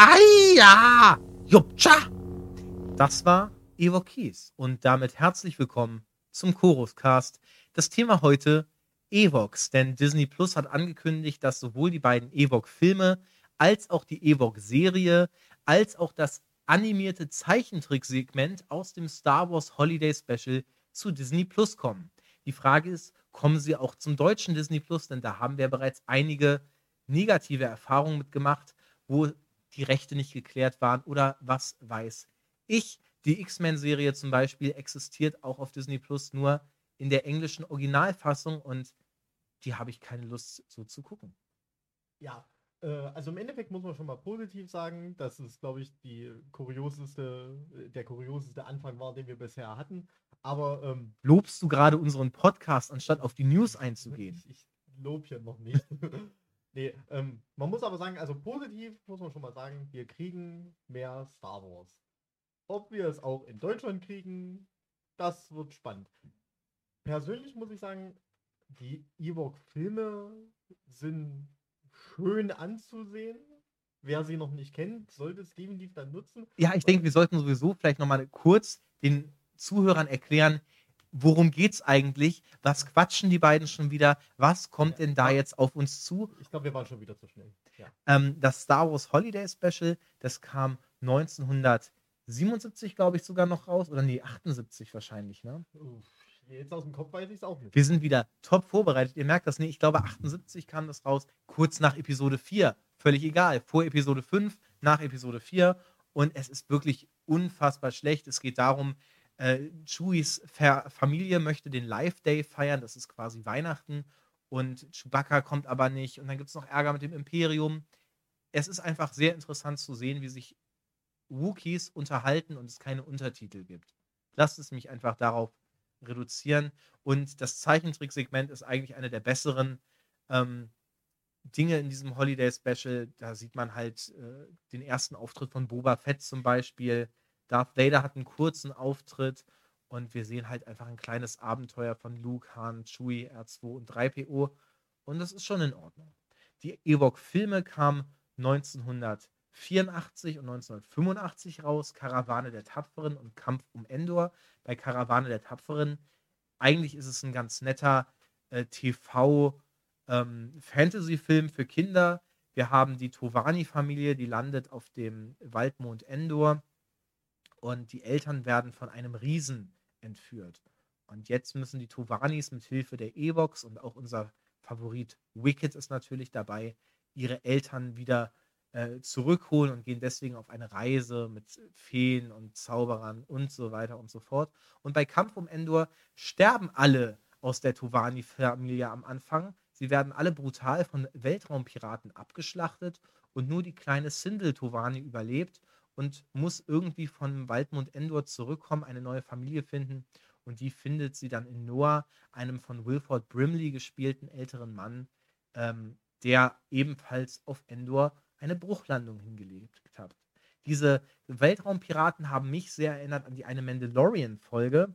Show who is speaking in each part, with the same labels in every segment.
Speaker 1: Aia! Jupcha! Das war Evokees und damit herzlich willkommen zum Choruscast. Das Thema heute Evox, denn Disney Plus hat angekündigt, dass sowohl die beiden Evox-Filme als auch die Evox-Serie als auch das animierte Zeichentricksegment aus dem Star Wars Holiday Special zu Disney Plus kommen. Die Frage ist, kommen sie auch zum deutschen Disney Plus? Denn da haben wir bereits einige negative Erfahrungen mitgemacht, wo die Rechte nicht geklärt waren oder was weiß ich. Die X-Men-Serie zum Beispiel existiert auch auf Disney Plus nur in der englischen Originalfassung und die habe ich keine Lust so zu gucken.
Speaker 2: Ja, äh, also im Endeffekt muss man schon mal positiv sagen, dass es, glaube ich, die kurioseste, der kurioseste Anfang war, den wir bisher hatten. Aber ähm,
Speaker 1: lobst du gerade unseren Podcast, anstatt auf die News einzugehen?
Speaker 2: Ich, ich lob hier noch nicht. nee, ähm, man muss aber sagen, also positiv muss man schon mal sagen, wir kriegen mehr Star Wars. Ob wir es auch in Deutschland kriegen, das wird spannend. Persönlich muss ich sagen, die Ewok-Filme sind schön anzusehen. Wer sie noch nicht kennt, sollte es definitiv dann nutzen.
Speaker 1: Ja, ich denke, wir sollten sowieso vielleicht nochmal kurz den Zuhörern erklären, worum geht's eigentlich? Was quatschen die beiden schon wieder? Was kommt ja, denn da jetzt auf uns zu?
Speaker 2: Ich glaube, wir waren schon wieder zu schnell.
Speaker 1: Ja. Ähm, das Star Wars Holiday Special, das kam 1977, glaube ich, sogar noch raus. Oder nee, 78 wahrscheinlich, ne? Uff.
Speaker 2: Jetzt aus dem Kopf weiß ich es auch nicht.
Speaker 1: Wir sind wieder top vorbereitet. Ihr merkt das nicht. Ich glaube, 78 kam das raus, kurz nach Episode 4. Völlig egal. Vor Episode 5, nach Episode 4. Und es ist wirklich unfassbar schlecht. Es geht darum, äh, Chewies Familie möchte den Live Day feiern. Das ist quasi Weihnachten. Und Chewbacca kommt aber nicht. Und dann gibt es noch Ärger mit dem Imperium. Es ist einfach sehr interessant zu sehen, wie sich Wookiees unterhalten und es keine Untertitel gibt. Lasst es mich einfach darauf reduzieren. Und das Zeichentricksegment ist eigentlich eine der besseren ähm, Dinge in diesem Holiday Special. Da sieht man halt äh, den ersten Auftritt von Boba Fett zum Beispiel. Darth Vader hat einen kurzen Auftritt und wir sehen halt einfach ein kleines Abenteuer von Luke, Han, Chewie, R2 und 3PO. Und das ist schon in Ordnung. Die Ewok-Filme kamen 1900 1984 und 1985 raus, Karawane der Tapferen und Kampf um Endor. Bei Karawane der Tapferen, eigentlich ist es ein ganz netter äh, TV-Fantasy-Film ähm, für Kinder. Wir haben die Tovani-Familie, die landet auf dem Waldmond Endor und die Eltern werden von einem Riesen entführt. Und jetzt müssen die Tovanis mit Hilfe der Evox und auch unser Favorit Wicked ist natürlich dabei, ihre Eltern wieder äh, zurückholen und gehen deswegen auf eine Reise mit Feen und Zauberern und so weiter und so fort. Und bei Kampf um Endor sterben alle aus der Tovani-Familie am Anfang. Sie werden alle brutal von Weltraumpiraten abgeschlachtet und nur die kleine Sindel Tovani überlebt und muss irgendwie von Waldmund Endor zurückkommen, eine neue Familie finden. Und die findet sie dann in Noah, einem von Wilford Brimley gespielten älteren Mann, ähm, der ebenfalls auf Endor eine Bruchlandung hingelegt hat. Diese Weltraumpiraten haben mich sehr erinnert an die eine Mandalorian-Folge,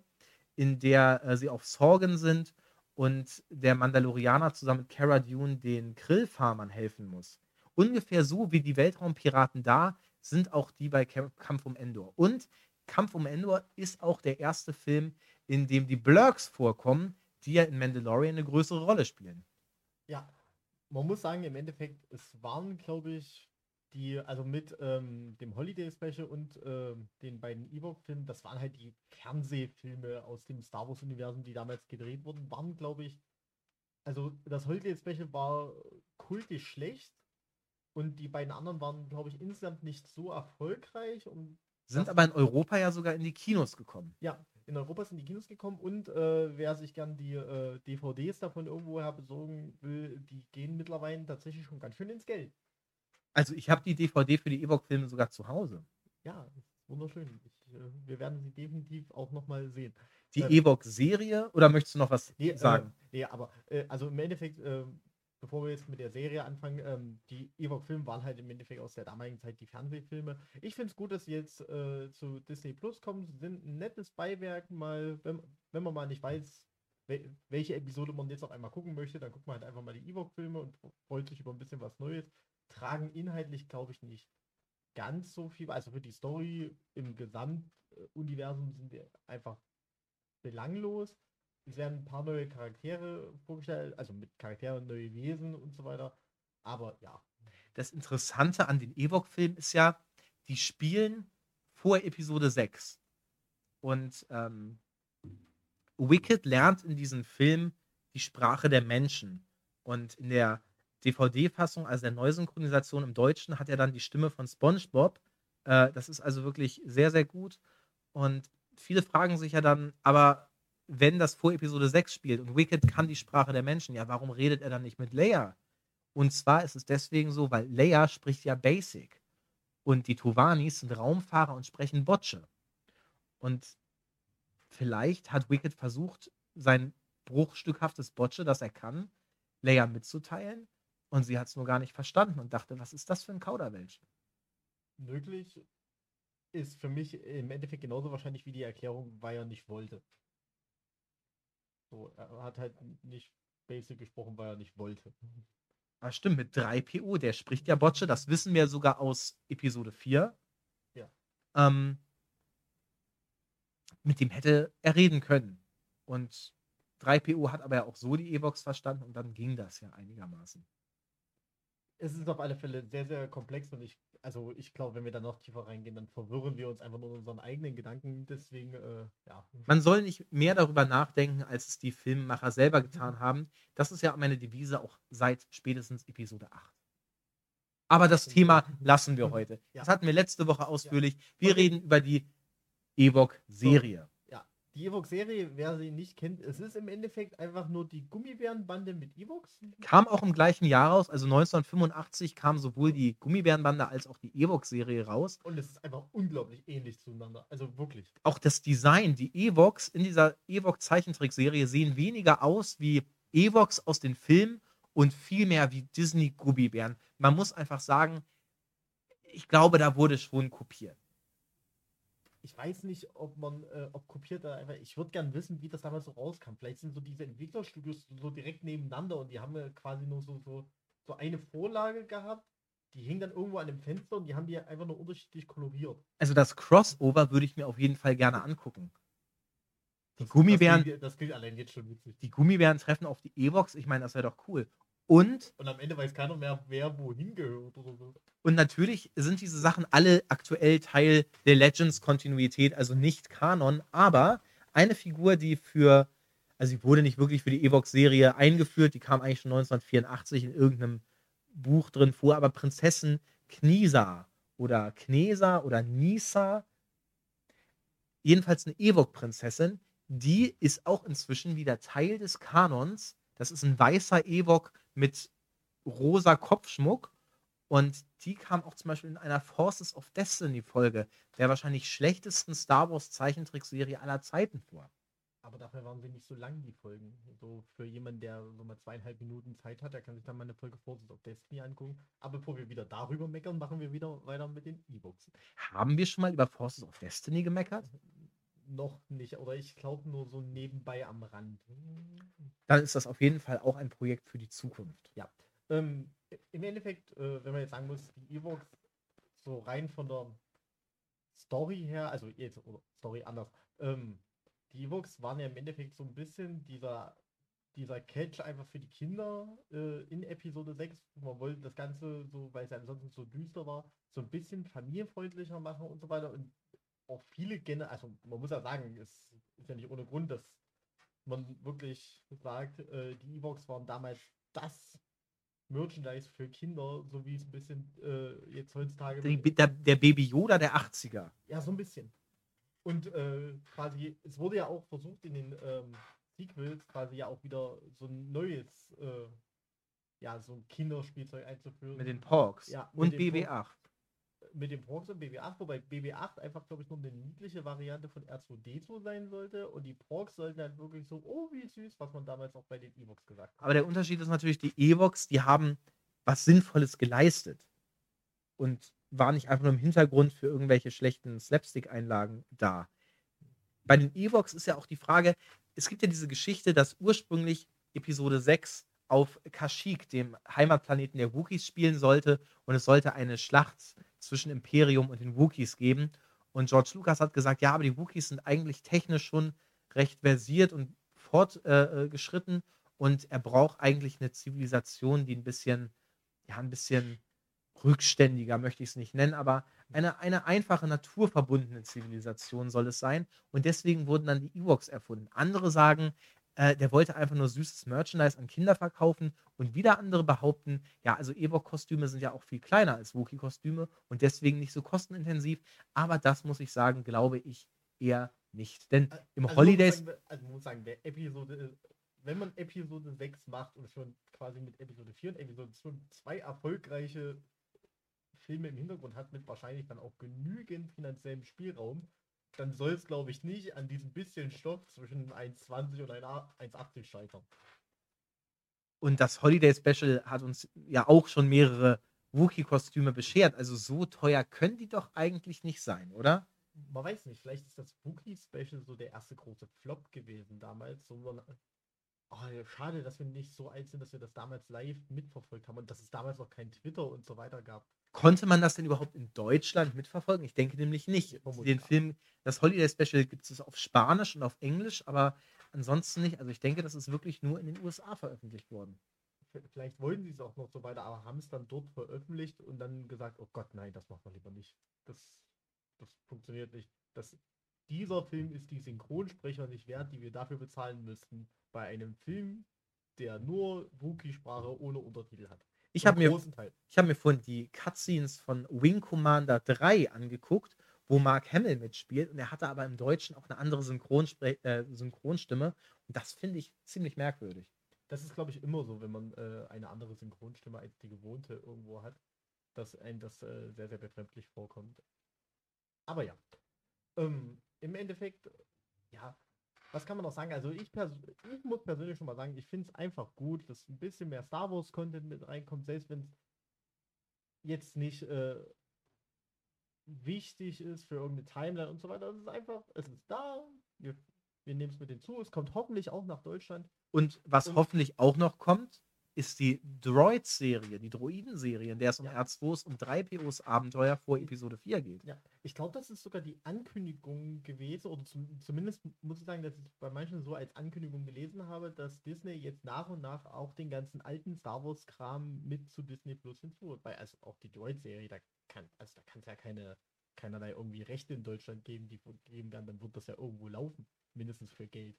Speaker 1: in der äh, sie auf Sorgen sind und der Mandalorianer zusammen mit Cara Dune den Grillfarmern helfen muss. Ungefähr so wie die Weltraumpiraten da sind auch die bei Kampf um Endor. Und Kampf um Endor ist auch der erste Film, in dem die Blurks vorkommen, die ja in Mandalorian eine größere Rolle spielen.
Speaker 2: Ja, man muss sagen, im Endeffekt, es waren, glaube ich, die, also mit ähm, dem Holiday Special und ähm, den beiden Ewok-Filmen, das waren halt die Fernsehfilme aus dem Star Wars-Universum, die damals gedreht wurden, waren, glaube ich, also das Holiday Special war kultisch schlecht und die beiden anderen waren, glaube ich, insgesamt nicht so erfolgreich. Und
Speaker 1: Sind aber in Europa ja sogar in die Kinos gekommen.
Speaker 2: Ja, in Europa sind die Kinos gekommen und äh, wer sich gern die äh, DVDs davon irgendwoher besorgen will, die gehen mittlerweile tatsächlich schon ganz schön ins Geld.
Speaker 1: Also ich habe die DVD für die Ewok-Filme sogar zu Hause.
Speaker 2: Ja, wunderschön. Ich, äh, wir werden sie definitiv auch nochmal sehen.
Speaker 1: Die ähm, Ewok-Serie oder möchtest du noch was nee, äh, sagen?
Speaker 2: nee, aber äh, also im Endeffekt ähm, bevor wir jetzt mit der Serie anfangen, ähm, die Ewok-Filme waren halt im Endeffekt aus der damaligen Zeit die Fernsehfilme. Ich finde es gut, dass sie jetzt äh, zu Disney Plus kommen. Sie sind ein nettes Beiwerk, mal, wenn, wenn man mal nicht weiß, wel welche Episode man jetzt auf einmal gucken möchte, dann guckt man halt einfach mal die Ewok-Filme und freut sich über ein bisschen was Neues. Tragen inhaltlich, glaube ich, nicht ganz so viel, also für die Story im Gesamtuniversum sind die einfach belanglos. Es werden ein paar neue Charaktere vorgestellt, also mit Charakteren, neue Wesen und so weiter. Aber ja.
Speaker 1: Das Interessante an den Ewok-Filmen ist ja, die spielen vor Episode 6. Und ähm, Wicked lernt in diesem Film die Sprache der Menschen. Und in der DVD-Fassung, also der Neusynchronisation im Deutschen, hat er dann die Stimme von SpongeBob. Äh, das ist also wirklich sehr, sehr gut. Und viele fragen sich ja dann, aber wenn das vor Episode 6 spielt und Wicked kann die Sprache der Menschen, ja, warum redet er dann nicht mit Leia? Und zwar ist es deswegen so, weil Leia spricht ja Basic. Und die Tuvanis sind Raumfahrer und sprechen Botsche. Und vielleicht hat Wicked versucht, sein bruchstückhaftes Botsche, das er kann, Leia mitzuteilen. Und sie hat es nur gar nicht verstanden und dachte, was ist das für ein Kauderwelsch?
Speaker 2: Möglich ist für mich im Endeffekt genauso wahrscheinlich wie die Erklärung, weil er nicht wollte. So, er hat halt nicht Basic gesprochen, weil er nicht wollte.
Speaker 1: Ah, stimmt, mit 3PO, der spricht ja Botsche, das wissen wir sogar aus Episode 4.
Speaker 2: Ja.
Speaker 1: Ähm, mit dem hätte er reden können. Und 3PO hat aber ja auch so die E-Box verstanden und dann ging das ja einigermaßen.
Speaker 2: Es ist auf alle Fälle sehr, sehr komplex und ich, also ich glaube, wenn wir da noch tiefer reingehen, dann verwirren wir uns einfach nur in unseren eigenen Gedanken. Deswegen, äh, ja.
Speaker 1: Man soll nicht mehr darüber nachdenken, als es die Filmemacher selber getan haben. Das ist ja meine Devise auch seit spätestens Episode 8. Aber das Thema lassen wir heute. Ja. Das hatten wir letzte Woche ausführlich. Wir okay. reden über die Ewok-Serie.
Speaker 2: Die Ewok-Serie, wer sie nicht kennt, es ist im Endeffekt einfach nur die Gummibärenbande mit Ewoks.
Speaker 1: Kam auch im gleichen Jahr raus, also 1985 kam sowohl die Gummibärenbande als auch die Ewok-Serie raus.
Speaker 2: Und es ist einfach unglaublich ähnlich zueinander. Also wirklich.
Speaker 1: Auch das Design, die Ewoks in dieser Ewok-Zeichentrickserie sehen weniger aus wie Ewoks aus den Filmen und viel mehr wie Disney-Gummibären. Man muss einfach sagen, ich glaube, da wurde schon kopiert
Speaker 2: ich weiß nicht, ob man, äh, ob kopiert da einfach, ich würde gern wissen, wie das damals so rauskam. Vielleicht sind so diese Entwicklerstudios so direkt nebeneinander und die haben ja quasi nur so, so, so eine Vorlage gehabt. Die hing dann irgendwo an dem Fenster und die haben die einfach nur unterschiedlich koloriert.
Speaker 1: Also das Crossover würde ich mir auf jeden Fall gerne angucken. Die
Speaker 2: das,
Speaker 1: Gummibären.
Speaker 2: Das klingt, das klingt allein jetzt schon witzig.
Speaker 1: Die Gummibären treffen auf die Evox. Ich meine, das wäre doch cool. Und.
Speaker 2: Und am Ende weiß keiner mehr, wer wohin gehört oder so.
Speaker 1: Und natürlich sind diese Sachen alle aktuell Teil der Legends-Kontinuität, also nicht Kanon, aber eine Figur, die für, also sie wurde nicht wirklich für die Evox-Serie eingeführt, die kam eigentlich schon 1984 in irgendeinem Buch drin vor, aber Prinzessin Knisa oder Knesa oder Nisa, jedenfalls eine Evok-Prinzessin, die ist auch inzwischen wieder Teil des Kanons. Das ist ein weißer Evok mit rosa Kopfschmuck und die kam auch zum Beispiel in einer Forces of Destiny Folge, der wahrscheinlich schlechtesten Star Wars Zeichentrickserie aller Zeiten vor.
Speaker 2: Aber dafür waren sie nicht so lang, die Folgen. So für jemanden, der so mal zweieinhalb Minuten Zeit hat, der kann sich dann mal eine Folge Forces of Destiny angucken. Aber bevor wir wieder darüber meckern, machen wir wieder weiter mit den E-Books.
Speaker 1: Haben wir schon mal über Forces of Destiny gemeckert?
Speaker 2: Noch nicht, oder ich glaube nur so nebenbei am Rand.
Speaker 1: Dann ist das auf jeden Fall auch ein Projekt für die Zukunft.
Speaker 2: Ja. Ähm, Im Endeffekt, äh, wenn man jetzt sagen muss, die Evox so rein von der Story her, also jetzt, oder Story anders, ähm, die Evox waren ja im Endeffekt so ein bisschen dieser, dieser Catch einfach für die Kinder äh, in Episode 6. Man wollte das Ganze so, weil es ja ansonsten so düster war, so ein bisschen familienfreundlicher machen und so weiter. Und auch viele Gener also man muss ja sagen, es ist ja nicht ohne Grund, dass man wirklich sagt, äh, die Evox waren damals das Merchandise für Kinder, so wie es ein bisschen äh, jetzt heutzutage.
Speaker 1: Der, der, Baby Yoda der 80er.
Speaker 2: Ja, so ein bisschen. Und äh, quasi, es wurde ja auch versucht in den ähm, Sequels quasi ja auch wieder so ein neues, äh, ja, so ein Kinderspielzeug einzuführen.
Speaker 1: Mit den Porks.
Speaker 2: Ja,
Speaker 1: und BB8
Speaker 2: mit dem und BB8, wobei BB8 einfach, glaube ich, nur eine niedliche Variante von R2D2 sein sollte und die Prox sollten halt wirklich so, oh, wie süß, was man damals auch bei den Evox gesagt hat.
Speaker 1: Aber der Unterschied ist natürlich, die Evox, die haben was Sinnvolles geleistet und waren nicht einfach nur im Hintergrund für irgendwelche schlechten Slapstick-Einlagen da. Bei den Evox ist ja auch die Frage, es gibt ja diese Geschichte, dass ursprünglich Episode 6 auf Kashyyyk, dem Heimatplaneten der Wookies, spielen sollte und es sollte eine Schlacht zwischen Imperium und den Wookiees geben. Und George Lucas hat gesagt, ja, aber die Wookiees sind eigentlich technisch schon recht versiert und fortgeschritten äh, und er braucht eigentlich eine Zivilisation, die ein bisschen, ja, ein bisschen rückständiger, möchte ich es nicht nennen, aber eine, eine einfache, naturverbundene Zivilisation soll es sein. Und deswegen wurden dann die Ewoks erfunden. Andere sagen, äh, der wollte einfach nur süßes Merchandise an Kinder verkaufen. Und wieder andere behaupten, ja, also Ewok-Kostüme sind ja auch viel kleiner als Wookie-Kostüme und deswegen nicht so kostenintensiv. Aber das muss ich sagen, glaube ich eher nicht. Denn im also Holidays.
Speaker 2: Sagen, also muss sagen, der Episode, wenn man Episode 6 macht und schon quasi mit Episode 4 und Episode 2 zwei erfolgreiche Filme im Hintergrund hat, mit wahrscheinlich dann auch genügend finanziellem Spielraum, dann soll es, glaube ich, nicht an diesem bisschen Stoff zwischen 1,20 und 1,80 scheitern.
Speaker 1: Und das Holiday Special hat uns ja auch schon mehrere Wookie-Kostüme beschert. Also so teuer können die doch eigentlich nicht sein, oder?
Speaker 2: Man weiß nicht, vielleicht ist das Wookie-Special so der erste große Flop gewesen damals. So, oh, schade, dass wir nicht so alt sind, dass wir das damals live mitverfolgt haben und dass es damals noch kein Twitter und so weiter gab.
Speaker 1: Konnte man das denn überhaupt in Deutschland mitverfolgen? Ich denke nämlich nicht. Den Film, das Holiday Special gibt es auf Spanisch und auf Englisch, aber ansonsten nicht. Also ich denke, das ist wirklich nur in den USA veröffentlicht worden.
Speaker 2: Vielleicht wollten sie es auch noch so weiter, aber haben es dann dort veröffentlicht und dann gesagt, oh Gott, nein, das machen wir lieber nicht. Das, das funktioniert nicht. Das, dieser Film ist die Synchronsprecher nicht wert, die wir dafür bezahlen müssten, bei einem Film, der nur Wookie-Sprache ohne Untertitel hat.
Speaker 1: Ich habe mir, hab mir vorhin die Cutscenes von Wing Commander 3 angeguckt, wo Mark Hamill mitspielt und er hatte aber im Deutschen auch eine andere Synchronspre äh, Synchronstimme und das finde ich ziemlich merkwürdig.
Speaker 2: Das ist, glaube ich, immer so, wenn man äh, eine andere Synchronstimme als die gewohnte irgendwo hat, dass einem das äh, sehr, sehr befremdlich vorkommt. Aber ja, ähm, im Endeffekt, ja, was kann man noch sagen? Also ich, ich muss persönlich schon mal sagen, ich finde es einfach gut, dass ein bisschen mehr Star Wars Content mit reinkommt, selbst wenn es jetzt nicht äh, wichtig ist für irgendeine Timeline und so weiter. Es ist einfach, es ist da, wir, wir nehmen es mit hinzu, es kommt hoffentlich auch nach Deutschland.
Speaker 1: Und was und hoffentlich auch noch kommt, ist die Droid-Serie, die Droiden-Serie, in der es um ja. R2s und 3POs Abenteuer vor Episode 4 geht.
Speaker 2: Ja, ich glaube, das ist sogar die Ankündigung gewesen, oder zum, zumindest muss ich sagen, dass ich bei manchen so als Ankündigung gelesen habe, dass Disney jetzt nach und nach auch den ganzen alten Star Wars-Kram mit zu Disney Plus hinzu. Weil also auch die Droid-Serie, da kann, also da kann es ja keine, keinerlei irgendwie Rechte in Deutschland geben, die geben werden, dann wird das ja irgendwo laufen, mindestens für Geld.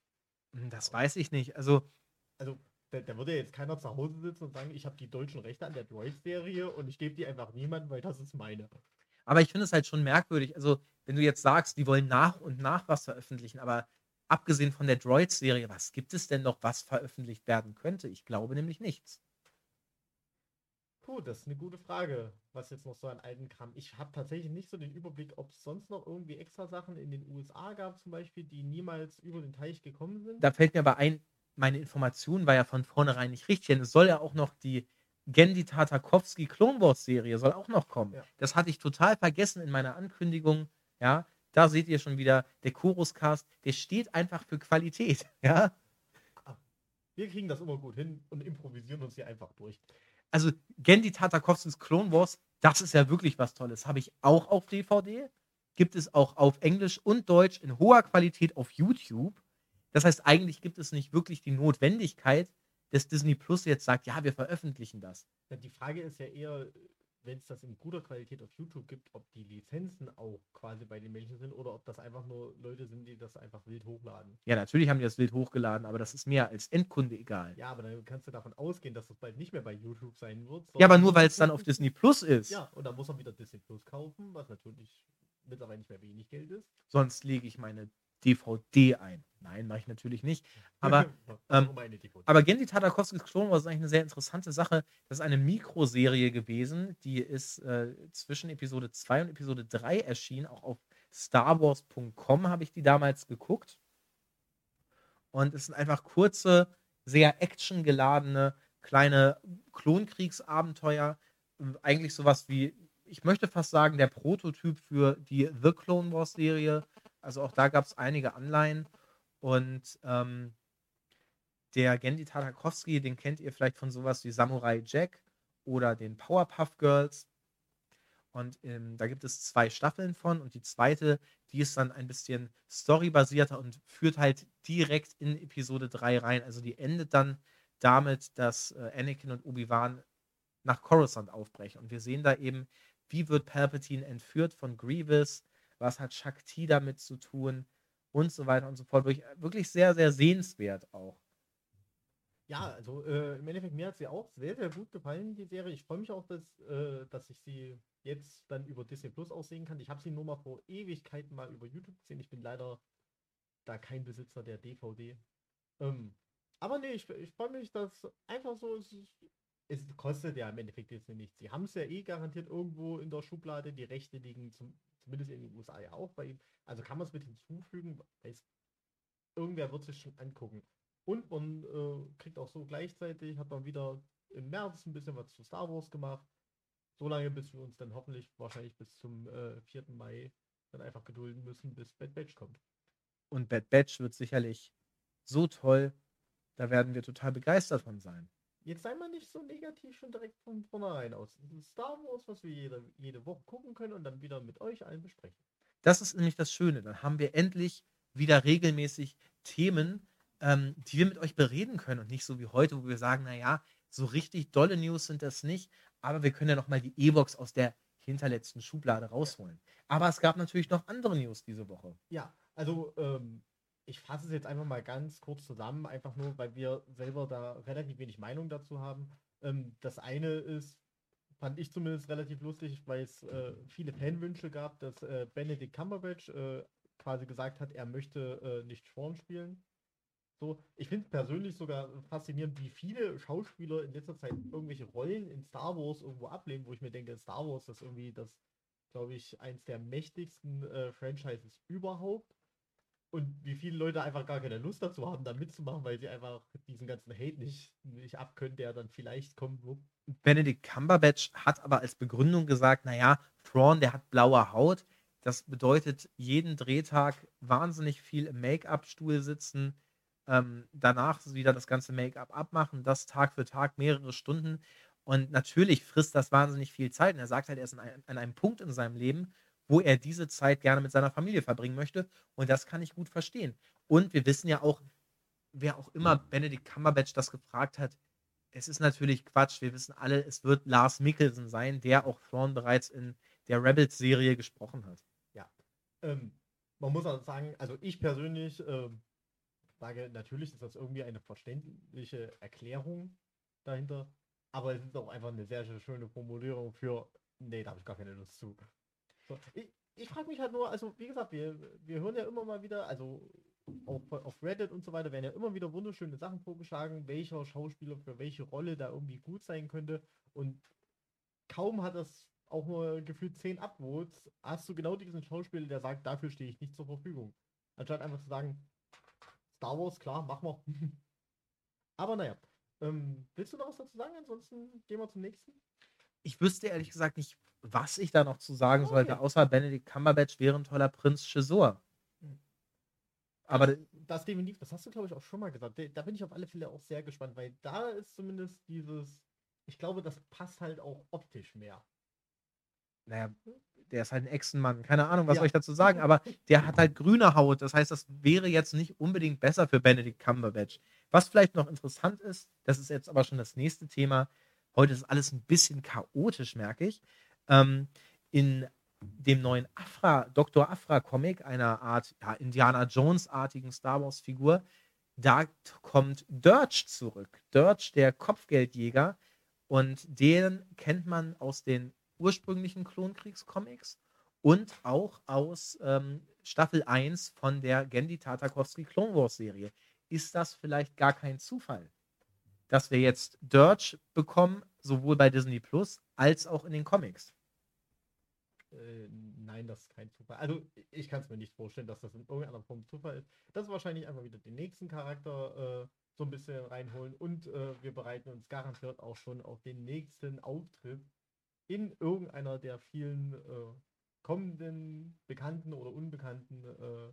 Speaker 1: Hm, das weiß ich nicht. Also,
Speaker 2: also da, da würde jetzt keiner zu Hause sitzen und sagen, ich habe die deutschen Rechte an der Droid-Serie und ich gebe die einfach niemandem, weil das ist meine.
Speaker 1: Aber ich finde es halt schon merkwürdig. Also, wenn du jetzt sagst, die wollen nach und nach was veröffentlichen, aber abgesehen von der Droid-Serie, was gibt es denn noch, was veröffentlicht werden könnte? Ich glaube nämlich nichts.
Speaker 2: Puh, das ist eine gute Frage, was jetzt noch so an alten Kram. Ich habe tatsächlich nicht so den Überblick, ob es sonst noch irgendwie extra Sachen in den USA gab, zum Beispiel, die niemals über den Teich gekommen sind.
Speaker 1: Da fällt mir aber ein, meine Information war ja von vornherein nicht richtig, denn es soll ja auch noch die Gendy Tartakovsky Clone Wars Serie soll auch noch kommen. Ja. Das hatte ich total vergessen in meiner Ankündigung. Ja, da seht ihr schon wieder, der Chorus-Cast, der steht einfach für Qualität. Ja.
Speaker 2: Wir kriegen das immer gut hin und improvisieren uns hier einfach durch.
Speaker 1: Also, Gendy Tartakovskys Clone Wars, das ist ja wirklich was Tolles. Habe ich auch auf DVD. Gibt es auch auf Englisch und Deutsch in hoher Qualität auf YouTube. Das heißt, eigentlich gibt es nicht wirklich die Notwendigkeit, dass Disney Plus jetzt sagt, ja, wir veröffentlichen das.
Speaker 2: Ja, die Frage ist ja eher, wenn es das in guter Qualität auf YouTube gibt, ob die Lizenzen auch quasi bei den Menschen sind oder ob das einfach nur Leute sind, die das einfach wild hochladen.
Speaker 1: Ja, natürlich haben die das wild hochgeladen, aber das ist mir als Endkunde egal.
Speaker 2: Ja, aber dann kannst du davon ausgehen, dass das bald nicht mehr bei YouTube sein wird.
Speaker 1: Ja, aber nur weil es dann auf Disney Plus ist.
Speaker 2: Ja, und dann muss man wieder Disney Plus kaufen, was natürlich mittlerweile nicht mehr wenig Geld ist.
Speaker 1: Sonst lege ich meine DVD ein. Nein, mache ich natürlich nicht. Aber, ähm, aber Gendy Tartakovskys Clone Wars ist eigentlich eine sehr interessante Sache. Das ist eine Mikroserie gewesen, die ist äh, zwischen Episode 2 und Episode 3 erschienen. Auch auf starwars.com habe ich die damals geguckt. Und es sind einfach kurze, sehr actiongeladene kleine Klonkriegsabenteuer. Eigentlich sowas wie, ich möchte fast sagen, der Prototyp für die The Clone Wars Serie also auch da gab es einige Anleihen. Und ähm, der Gendy Tartakovsky, den kennt ihr vielleicht von sowas wie Samurai Jack oder den Powerpuff Girls. Und ähm, da gibt es zwei Staffeln von und die zweite, die ist dann ein bisschen storybasierter und führt halt direkt in Episode 3 rein. Also die endet dann damit, dass äh, Anakin und Obi-Wan nach Coruscant aufbrechen. Und wir sehen da eben, wie wird Palpatine entführt von Grievous, was hat Shakti damit zu tun und so weiter und so fort. Wirklich sehr, sehr sehenswert auch.
Speaker 2: Ja, also äh, im Endeffekt mir hat sie auch sehr, sehr gut gefallen, die Serie. Ich freue mich auch, dass, äh, dass ich sie jetzt dann über Disney Plus aussehen kann. Ich habe sie nur mal vor Ewigkeiten mal über YouTube gesehen. Ich bin leider da kein Besitzer der DVD. Ähm, aber nee, ich, ich freue mich, dass einfach so, es, es, kostet ja im Endeffekt jetzt nichts. Sie haben es ja eh garantiert irgendwo in der Schublade. Die Rechte liegen zum, zumindest in den USA ja auch bei ihm. Also kann man es mit hinzufügen. Weiß, irgendwer wird sich schon angucken. Und man äh, kriegt auch so gleichzeitig, hat man wieder im März ein bisschen was zu Star Wars gemacht. So lange, bis wir uns dann hoffentlich wahrscheinlich bis zum äh, 4. Mai dann einfach gedulden müssen, bis Bad Batch kommt.
Speaker 1: Und Bad Batch wird sicherlich so toll, da werden wir total begeistert von sein.
Speaker 2: Jetzt sei mal nicht so negativ schon direkt von vornherein aus. Ist Star Wars, was wir jede, jede Woche gucken können und dann wieder mit euch allen besprechen.
Speaker 1: Das ist nämlich das Schöne. Dann haben wir endlich wieder regelmäßig Themen, ähm, die wir mit euch bereden können und nicht so wie heute, wo wir sagen, naja, so richtig dolle News sind das nicht, aber wir können ja noch mal die E-Box aus der hinterletzten Schublade rausholen. Aber es gab natürlich noch andere News diese Woche.
Speaker 2: Ja, also ähm, ich fasse es jetzt einfach mal ganz kurz zusammen, einfach nur, weil wir selber da relativ wenig Meinung dazu haben. Ähm, das eine ist, fand ich zumindest relativ lustig, weil es äh, viele Fanwünsche gab, dass äh, Benedict Cumberbatch äh, quasi gesagt hat, er möchte äh, nicht Schworn spielen. So, ich finde persönlich sogar faszinierend, wie viele Schauspieler in letzter Zeit irgendwelche Rollen in Star Wars irgendwo ablehnen, wo ich mir denke, Star Wars ist irgendwie das, glaube ich, eins der mächtigsten äh, Franchises überhaupt. Und wie viele Leute einfach gar keine Lust dazu haben, da mitzumachen, weil sie einfach diesen ganzen Hate nicht, nicht abkönnen, der dann vielleicht kommen wird.
Speaker 1: Benedict Cumberbatch hat aber als Begründung gesagt, naja, Thrawn, der hat blaue Haut. Das bedeutet, jeden Drehtag wahnsinnig viel im Make-up-Stuhl sitzen, ähm, danach wieder das ganze Make-up abmachen, das Tag für Tag mehrere Stunden. Und natürlich frisst das wahnsinnig viel Zeit. Und er sagt halt, er ist an einem Punkt in seinem Leben, wo er diese Zeit gerne mit seiner Familie verbringen möchte. Und das kann ich gut verstehen. Und wir wissen ja auch, wer auch immer Benedict Cumberbatch das gefragt hat, es ist natürlich Quatsch. Wir wissen alle, es wird Lars Mikkelsen sein, der auch Thrawn bereits in der Rebels-Serie gesprochen hat.
Speaker 2: Ja. Ähm, man muss auch sagen, also ich persönlich ähm, sage, natürlich ist das irgendwie eine verständliche Erklärung dahinter, aber es ist auch einfach eine sehr, sehr schöne Formulierung für, nee, da habe ich gar keine Lust zu. So, ich, ich frage mich halt nur, also wie gesagt, wir, wir hören ja immer mal wieder, also auch auf Reddit und so weiter werden ja immer wieder wunderschöne Sachen vorgeschlagen, welcher Schauspieler für welche Rolle da irgendwie gut sein könnte. Und kaum hat das auch nur gefühlt 10 Upvotes, hast du genau diesen Schauspieler, der sagt, dafür stehe ich nicht zur Verfügung. Anstatt einfach zu sagen, Star Wars, klar, machen wir. Aber naja. Ähm, willst du noch was dazu sagen? Ansonsten gehen wir zum nächsten.
Speaker 1: Ich wüsste ehrlich gesagt nicht, was ich da noch zu sagen okay. sollte, außer Benedict Cumberbatch wäre ein toller Prinz Chisor. Hm.
Speaker 2: Aber das, das definitiv, das hast du glaube ich auch schon mal gesagt. Da bin ich auf alle Fälle auch sehr gespannt, weil da ist zumindest dieses, ich glaube, das passt halt auch optisch mehr.
Speaker 1: Naja, der ist halt ein Echsenmann. Keine Ahnung, was ja. soll ich dazu sagen, aber der hat halt grüne Haut. Das heißt, das wäre jetzt nicht unbedingt besser für Benedict Cumberbatch. Was vielleicht noch interessant ist, das ist jetzt aber schon das nächste Thema. Heute ist alles ein bisschen chaotisch, merke ich. Ähm, in dem neuen Afra, Dr. Afra-Comic, einer Art ja, Indiana Jones-artigen Star Wars-Figur, da kommt Dirge zurück. Dirge, der Kopfgeldjäger. Und den kennt man aus den ursprünglichen Klonkriegs-Comics und auch aus ähm, Staffel 1 von der Gendy Tartakovsky Clone Wars Serie. Ist das vielleicht gar kein Zufall, dass wir jetzt Dirge bekommen, sowohl bei Disney Plus als auch in den Comics?
Speaker 2: Äh, nein, das ist kein Zufall. Also ich kann es mir nicht vorstellen, dass das in irgendeiner Form Zufall ist. Das ist wahrscheinlich einfach wieder den nächsten Charakter äh, so ein bisschen reinholen und äh, wir bereiten uns garantiert auch schon auf den nächsten Auftritt in irgendeiner der vielen äh, kommenden bekannten oder unbekannten äh,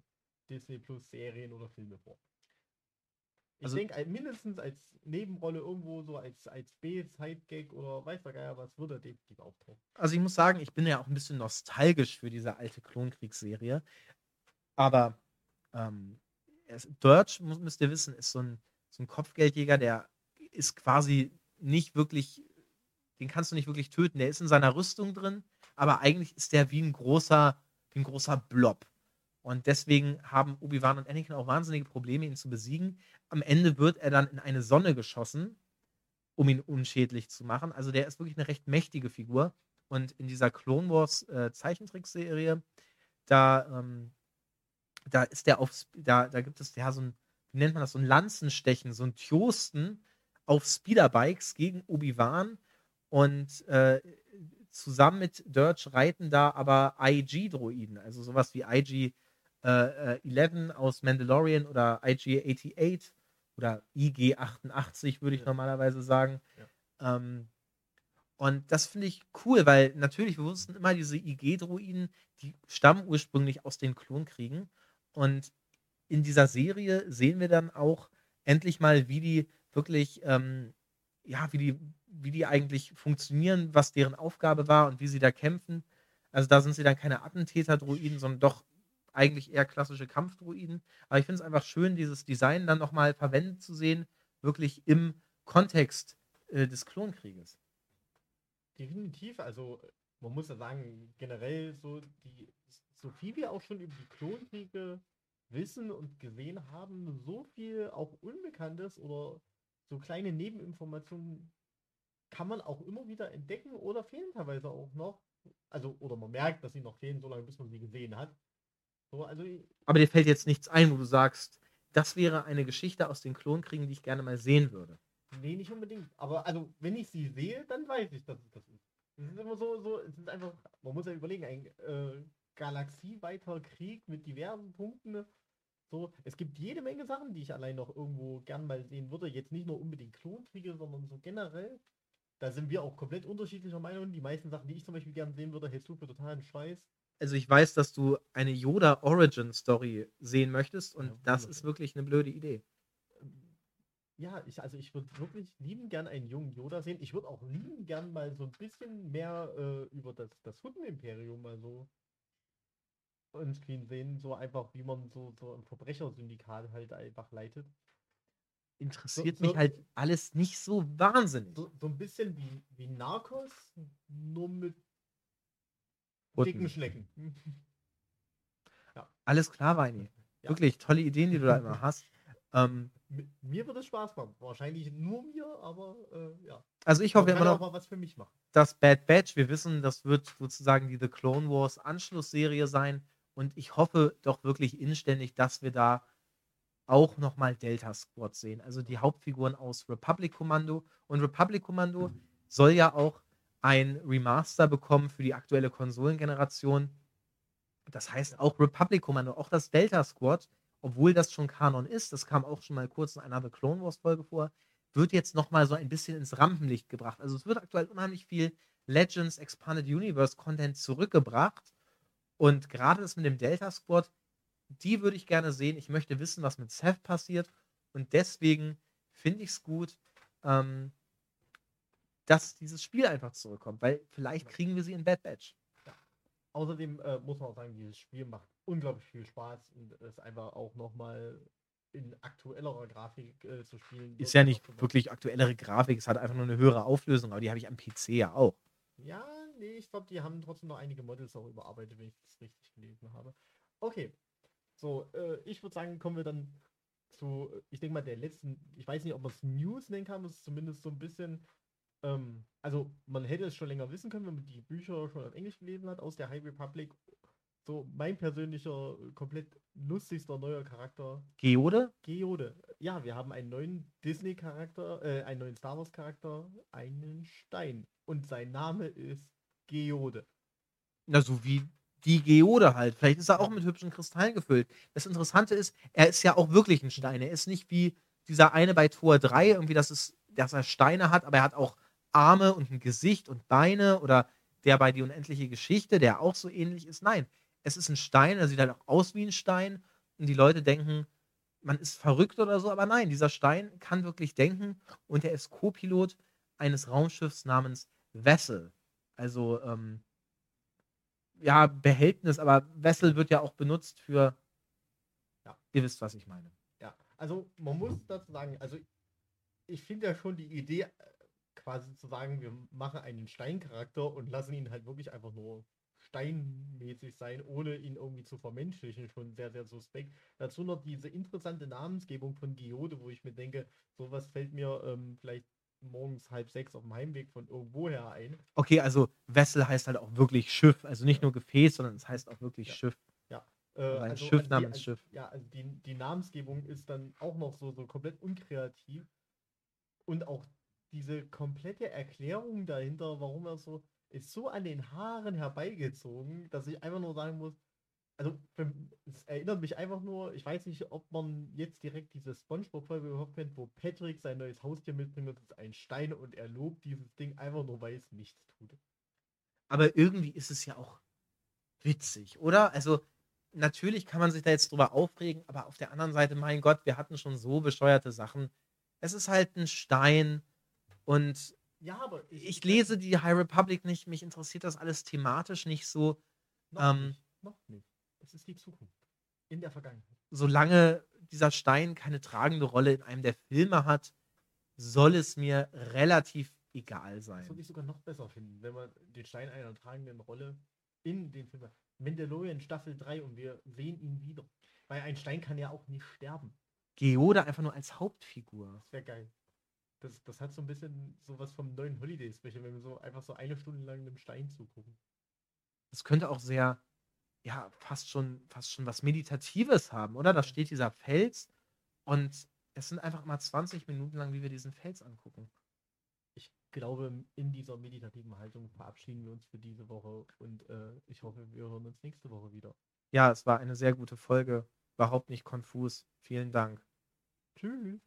Speaker 2: Disney Plus Serien oder Filme vor. Ich also, denke, mindestens als Nebenrolle irgendwo so als, als B-Side-Gag oder weiß der Geier was, würde er definitiv auftauchen.
Speaker 1: Also ich muss sagen, ich bin ja auch ein bisschen nostalgisch für diese alte Klonkriegsserie. Aber ähm, Dirge, müsst ihr wissen, ist so ein, so ein Kopfgeldjäger, der ist quasi nicht wirklich, den kannst du nicht wirklich töten. Der ist in seiner Rüstung drin, aber eigentlich ist der wie ein großer, wie ein großer Blob. Und deswegen haben Obi-Wan und Anakin auch wahnsinnige Probleme, ihn zu besiegen. Am Ende wird er dann in eine Sonne geschossen, um ihn unschädlich zu machen. Also der ist wirklich eine recht mächtige Figur. Und in dieser Clone Wars äh, Zeichentrickserie, da, ähm, da ist der auf, da, da gibt es ja so ein, wie nennt man das, so ein Lanzenstechen, so ein Tjosten auf Speederbikes gegen Obi-Wan. Und äh, zusammen mit Dirge reiten da aber IG-Droiden, also sowas wie IG äh, 11 äh, aus Mandalorian oder IG-88 oder IG-88 würde ich ja. normalerweise sagen. Ja. Ähm, und das finde ich cool, weil natürlich, wir wussten immer, diese IG-Droiden, die stammen ursprünglich aus den Klonkriegen. Und in dieser Serie sehen wir dann auch endlich mal, wie die wirklich, ähm, ja, wie die, wie die eigentlich funktionieren, was deren Aufgabe war und wie sie da kämpfen. Also da sind sie dann keine Attentäter-Droiden, sondern doch eigentlich eher klassische Kampfdruiden. Aber ich finde es einfach schön, dieses Design dann nochmal verwendet zu sehen, wirklich im Kontext äh, des Klonkrieges.
Speaker 2: Definitiv, also man muss ja sagen, generell so die, so viel wir auch schon über die Klonkriege wissen und gesehen haben, so viel auch Unbekanntes oder so kleine Nebeninformationen kann man auch immer wieder entdecken oder fehlen teilweise auch noch. Also, oder man merkt, dass sie noch fehlen, solange bis man sie gesehen hat.
Speaker 1: So, also Aber dir fällt jetzt nichts ein, wo du sagst, das wäre eine Geschichte aus den Klonkriegen, die ich gerne mal sehen würde.
Speaker 2: Nee, nicht unbedingt. Aber also, wenn ich sie sehe, dann weiß ich, dass es das ist. Es ist immer so, so, es ist einfach, man muss ja überlegen, ein äh, galaxieweiter Krieg mit diversen Punkten. So, es gibt jede Menge Sachen, die ich allein noch irgendwo gern mal sehen würde. Jetzt nicht nur unbedingt Klonkriege, sondern so generell. Da sind wir auch komplett unterschiedlicher Meinung. Die meisten Sachen, die ich zum Beispiel gern sehen würde, hältst du für totalen Scheiß
Speaker 1: also ich weiß, dass du eine Yoda Origin Story sehen möchtest und ja, das ist wirklich eine blöde Idee.
Speaker 2: Ja, ich, also ich würde wirklich lieben gern einen jungen Yoda sehen. Ich würde auch lieben gern mal so ein bisschen mehr äh, über das, das Hutten-Imperium mal so on-screen sehen. So einfach, wie man so, so ein Verbrechersyndikat halt einfach leitet.
Speaker 1: Interessiert so, mich so, halt alles nicht so wahnsinnig.
Speaker 2: So, so ein bisschen wie, wie Narcos, nur mit Hutten. dicken Schnecken.
Speaker 1: ja. Alles klar, Weini. Ja. Wirklich tolle Ideen, die du da immer hast. Ähm,
Speaker 2: mir wird es Spaß machen. Wahrscheinlich nur mir, aber äh, ja.
Speaker 1: Also ich hoffe immer noch,
Speaker 2: mal was für mich machen.
Speaker 1: Das Bad Batch, wir wissen, das wird sozusagen die The Clone Wars Anschlussserie sein. Und ich hoffe doch wirklich inständig, dass wir da auch nochmal Delta Squad sehen. Also die Hauptfiguren aus Republic Commando. Und Republic Commando soll ja auch ein Remaster bekommen für die aktuelle Konsolengeneration. Das heißt auch Republic Commando, auch das Delta Squad, obwohl das schon Kanon ist, das kam auch schon mal kurz in einer The Clone Wars Folge vor, wird jetzt nochmal so ein bisschen ins Rampenlicht gebracht. Also es wird aktuell unheimlich viel Legends Expanded Universe Content zurückgebracht. Und gerade das mit dem Delta Squad, die würde ich gerne sehen. Ich möchte wissen, was mit Seth passiert. Und deswegen finde ich es gut, ähm, dass dieses Spiel einfach zurückkommt, weil vielleicht kriegen wir sie in Bad Batch. Ja.
Speaker 2: Außerdem äh, muss man auch sagen, dieses Spiel macht unglaublich viel Spaß und ist einfach auch nochmal in aktuellerer Grafik äh, zu spielen.
Speaker 1: Ist ja nicht wirklich aktuellere Grafik, es hat einfach nur eine höhere Auflösung, aber die habe ich am PC ja auch.
Speaker 2: Ja, nee, ich glaube, die haben trotzdem noch einige Models auch überarbeitet, wenn ich das richtig gelesen habe. Okay, so, äh, ich würde sagen, kommen wir dann zu, ich denke mal, der letzten, ich weiß nicht, ob man es News nennen kann, das ist zumindest so ein bisschen ähm, also man hätte es schon länger wissen können, wenn man die Bücher schon auf Englisch gelesen hat, aus der High Republic. So mein persönlicher, komplett lustigster neuer Charakter.
Speaker 1: Geode?
Speaker 2: Geode. Ja, wir haben einen neuen Disney-Charakter, äh, einen neuen Star Wars-Charakter, einen Stein. Und sein Name ist Geode.
Speaker 1: Na, so wie die Geode halt. Vielleicht ist er auch mit hübschen Kristallen gefüllt. Das Interessante ist, er ist ja auch wirklich ein Stein. Er ist nicht wie dieser eine bei Tor 3, irgendwie, dass, es, dass er Steine hat, aber er hat auch Arme und ein Gesicht und Beine oder der bei die unendliche Geschichte, der auch so ähnlich ist. Nein, es ist ein Stein, er sieht halt auch aus wie ein Stein und die Leute denken, man ist verrückt oder so, aber nein, dieser Stein kann wirklich denken und er ist Co-Pilot eines Raumschiffs namens Vessel. Also, ähm, ja, Behältnis, aber Vessel wird ja auch benutzt für. Ja. Ihr wisst, was ich meine.
Speaker 2: Ja, also man muss dazu sagen, also ich finde ja schon die Idee, quasi zu sagen, wir machen einen Steincharakter und lassen ihn halt wirklich einfach nur steinmäßig sein, ohne ihn irgendwie zu vermenschlichen, schon sehr, sehr suspekt. Dazu noch diese interessante Namensgebung von Geode, wo ich mir denke, sowas fällt mir ähm, vielleicht morgens halb sechs auf dem Heimweg von irgendwoher ein.
Speaker 1: Okay, also Vessel heißt halt auch wirklich Schiff, also nicht ja. nur Gefäß, sondern es heißt auch wirklich
Speaker 2: ja.
Speaker 1: Schiff.
Speaker 2: Ja. Äh, also ein
Speaker 1: also Schiff namens die, Schiff.
Speaker 2: Ja, also die, die Namensgebung ist dann auch noch so, so komplett unkreativ. Und auch diese komplette Erklärung dahinter, warum er so, ist so an den Haaren herbeigezogen, dass ich einfach nur sagen muss, also es erinnert mich einfach nur, ich weiß nicht, ob man jetzt direkt diese Spongebob-Folge überhaupt kennt, wo Patrick sein neues Haustier mitbringt es ist ein Stein und er lobt dieses Ding einfach nur, weil es nichts tut.
Speaker 1: Aber irgendwie ist es ja auch witzig, oder? Also natürlich kann man sich da jetzt drüber aufregen, aber auf der anderen Seite, mein Gott, wir hatten schon so bescheuerte Sachen. Es ist halt ein Stein und
Speaker 2: ja, aber
Speaker 1: ich, ich lese die High Republic nicht, mich interessiert das alles thematisch nicht so.
Speaker 2: Noch ähm, nicht, noch nicht. Es ist die Zukunft. In der Vergangenheit.
Speaker 1: Solange dieser Stein keine tragende Rolle in einem der Filme hat, soll es mir relativ egal sein. Das
Speaker 2: würde ich sogar noch besser finden, wenn man den Stein einer tragenden Rolle in den Film hat. Mandalorian Staffel 3 und wir sehen ihn wieder. Weil ein Stein kann ja auch nicht sterben.
Speaker 1: Geode einfach nur als Hauptfigur.
Speaker 2: Das wäre geil. Das, das hat so ein bisschen sowas vom neuen Holiday Special, wenn wir so einfach so eine Stunde lang einem Stein zugucken.
Speaker 1: Das könnte auch sehr ja, fast schon, fast schon was Meditatives haben, oder? Da steht dieser Fels und es sind einfach mal 20 Minuten lang, wie wir diesen Fels angucken.
Speaker 2: Ich glaube, in dieser meditativen Haltung verabschieden wir uns für diese Woche und äh, ich hoffe, wir hören uns nächste Woche wieder.
Speaker 1: Ja, es war eine sehr gute Folge. Überhaupt nicht konfus. Vielen Dank.
Speaker 2: Tschüss.